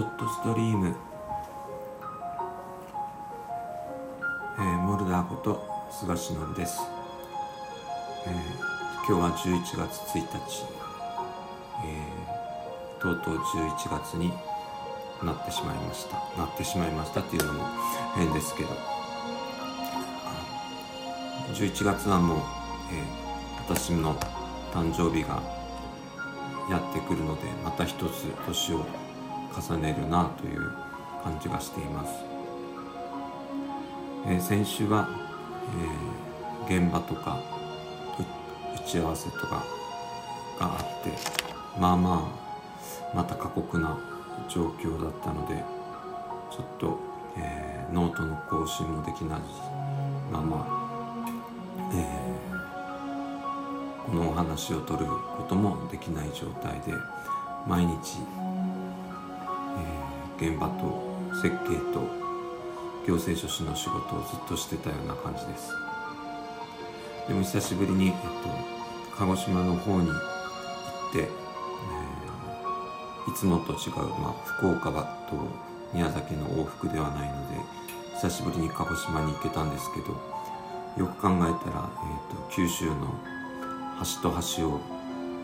ショットストリーム、えー、モルダーこと菅忍です、えー、今日は11月1日、えー、とうとう11月になってしまいました。なってしまいましたっていうのも変ですけど。11月はもう、えー、私の誕生日がやってくるのでまた一つ年を重ねるなという感じがしています、えー、先週は、えー、現場とか打ち合わせとかがあってまあまあまた過酷な状況だったのでちょっと、えー、ノートの更新もできないまあまあ、え、このお話を取ることもできない状態で毎日現場と設計と行政書士の仕事をずっとしてたような感じです。でも久しぶりに、えっと、鹿児島の方に行って、えー、いつもと違う、まあ、福岡と宮崎の往復ではないので久しぶりに鹿児島に行けたんですけどよく考えたら、えーと、九州の端と端を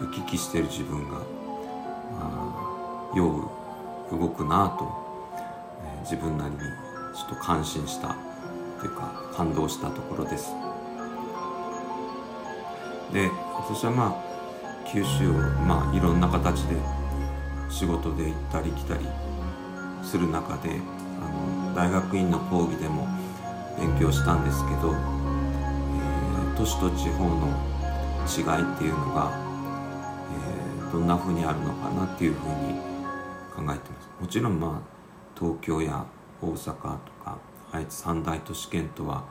行き来してる自分が、あ、酔う動くなと、えー、自分なりにちょっと感心したというか感動したところです。で私はまあ九州をまあいろんな形で仕事で行ったり来たりする中であの大学院の講義でも勉強したんですけど、えー、都市と地方の違いっていうのが、えー、どんな風にあるのかなっていうふうに考えてます。もちろんまあ東京や大阪とか愛知三大都市圏とは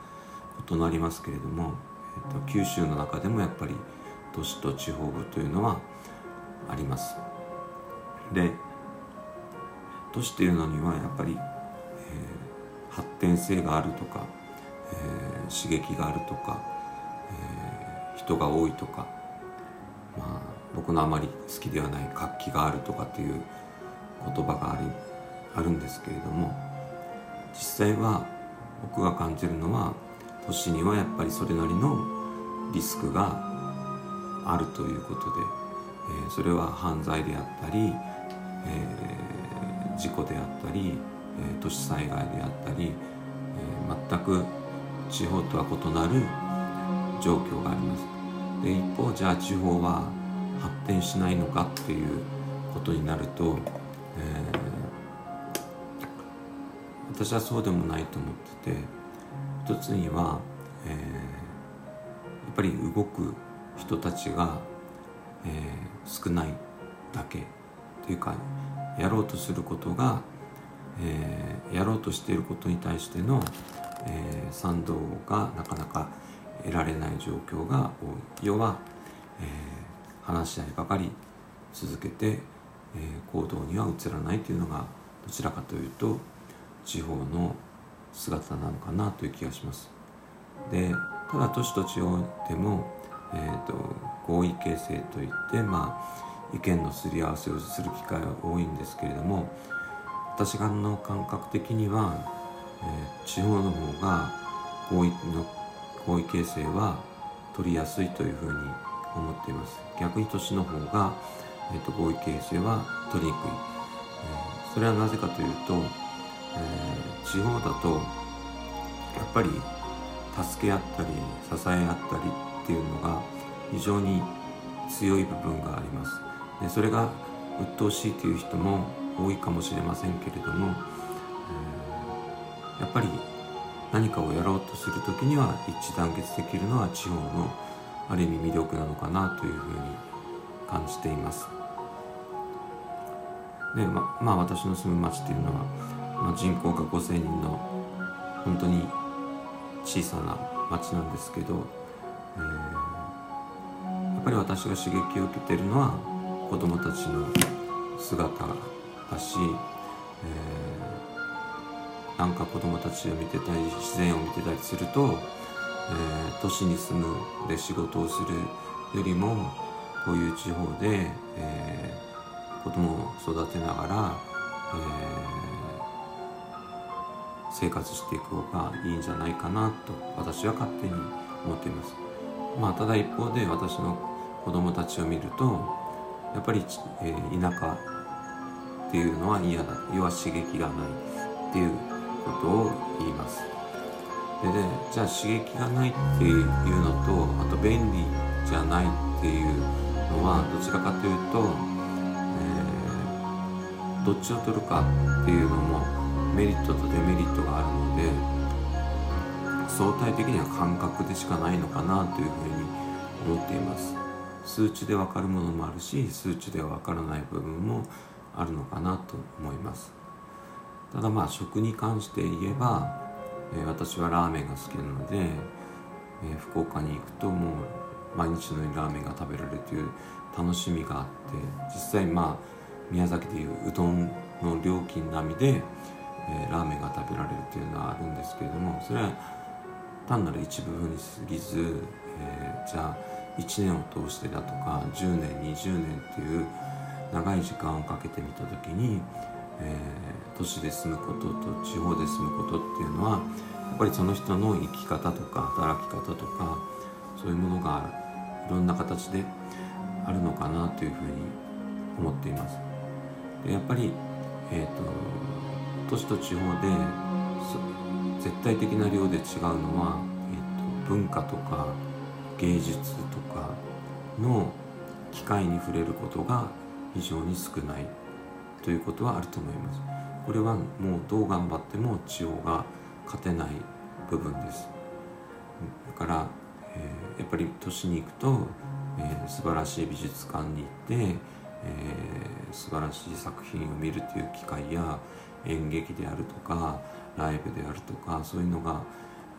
異なりますけれども、えーと、九州の中でもやっぱり都市と地方部というのはあります。で都市というのにはやっぱり、えー、発展性があるとか、えー、刺激があるとか、えー、人が多いとかまあ僕のあまり好きではない活気があるとかっていう言葉がありあるんですけれども実際は僕が感じるのは都市にはやっぱりそれなりのリスクがあるということで、えー、それは犯罪であったり、えー、事故であったり、えー、都市災害であったり、え全く地方とは異なる状況があります。で一方じゃあ地方は発展しないのかっていうことになるとえー、私はそうでもないと思ってて一つには、えー、やっぱり動く人たちが、えー、少ないだけというかやろうとすることが、えー、やろうとしていることに対しての、えー、賛同がなかなか得られない状況が多い。要は、えー、話し合いばかり続けて行動には移らないというのがどちらかというと地方の姿なのかなという気がします。でただ都市と地方でも、えーと、合意形成といって、まあ、意見のすり合わせをする機会は多いんですけれども私がの感覚的には、えー、地方の方が合意の合意形成は取りやすいというふうに思っています逆に都市の方がえーと、合意形成は取りにくい、えー、それはなぜかというと、えー、地方だとやっぱり助け合ったり支え合ったりっていうのが非常に強い部分がありますでそれが鬱陶しいという人も多いかもしれませんけれども、えー、やっぱり何かをやろうとする時には一致団結できるのは地方のある意味魅力なのかなというふうに感じています。でままあ私の住む町っていうのは、まあ、人口が5,000人の本当に小さな町なんですけど、えー、やっぱり私が刺激を受けてるのは子供たちの姿だし、えー、なんか子供たちを見てたり自然を見てたりすると、えー、都市に住むで仕事をするよりもこういう地方で、えー、子供を育てながら、え生活していく方がいいんじゃないかなと私は勝手に思っています。まあ、ただ一方で私の子供たちを見るとやっぱり、えー、田舎っていうのは嫌だ要は刺激がないっていうことを言います。でねじゃあ刺激がないっていうのとあと便利じゃないっていうのはどちらかというと、どっちを取るかっていうのもメリットとデメリットがあるので相対的には感覚でしかないのかなというふうに思っています。数値で分かるものもあるし数値では分からない部分もあるのかなと思います。ただまあ食に関して言えば、えー、私はラーメンが好きなので、えー、福岡に行くともう毎日のようにラーメンが食べられるという楽しみがあって実際まあ宮崎でいううどんの料金並みで、えー、ラーメンが食べられるというのはあるんですけれどもそれは単なる一部分に過ぎず、えー、じゃあ1年を通してだとか10年20年っていう長い時間をかけてみた時に、えー、都市で住むことと地方で住むことっていうのはやっぱりその人の生き方とか働き方とかそういうものがいろんな形であるのかなというふうに思っています。やっぱり、えーと、都市と地方で絶対的な量で違うのは、えーと文化とか芸術とかの機会に触れることが非常に少ないということはあると思います。これはもうどう頑張っても地方が勝てない部分です。だから、えー、やっぱり都市に行くと、えー、素晴らしい美術館に行って、えー、素晴らしい作品を見るという機会や演劇であるとかライブであるとかそういうのが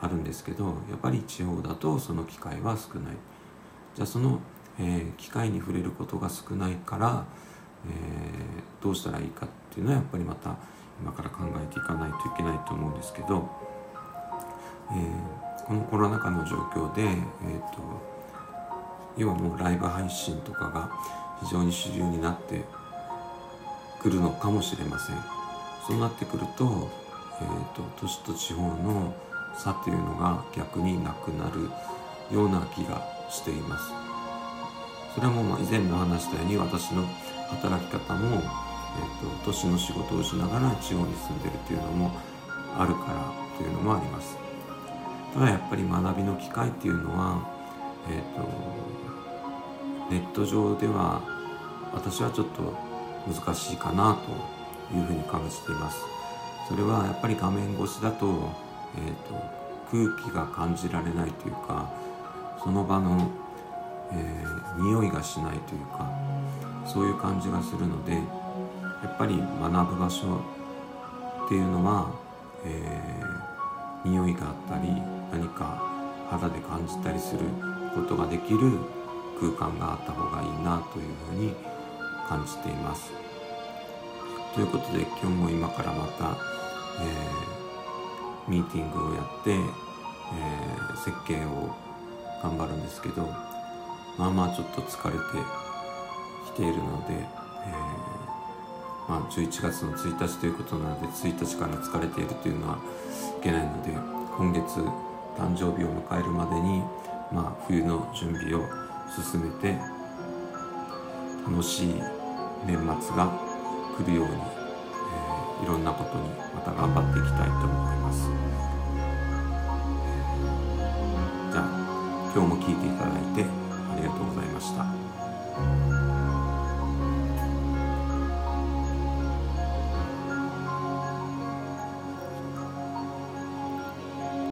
あるんですけどやっぱり地方だとその機会は少ない。じゃあその、えー、機会に触れることが少ないからえー、どうしたらいいかっていうのはやっぱりまた今から考えていかないといけないと思うんですけど、えー、このコロナ禍の状況で、えーと、要はもうライブ配信とかが非常に主流になってくるのかもしれません。そうなってくると,、えーと、都市と地方の差というのが逆になくなるような気がしています。それはもう以前も話したように私の働き方も、えーと、都市の仕事をしながら地方に住んでるっていうのもあるからというのもあります。ただやっぱり学びの機会っていうのは、えーと、ネット上では私はちょっと難しいかなというふうに感じています。それはやっぱり画面越しだと,、えーと空気が感じられないというかその場の、えー、匂いがしないというかそういう感じがするのでやっぱり学ぶ場所っていうのは、えー、匂いがあったり何か肌で感じたりすることができる空間があった方がいいなというふうに思います感じています。ということで今日も今からまた、えー、ミーティングをやって、えー、設計を頑張るんですけどまあまあちょっと疲れてきているので、えー、まあ、11月の1日ということなので1日から疲れているというのはいけないので今月誕生日を迎えるまでに、まあ、冬の準備を進めて楽しい年末が来るように、えー、いろんなことにまた頑張っていきたいと思います。じゃあ今日も聞いていただいてありがとうございました。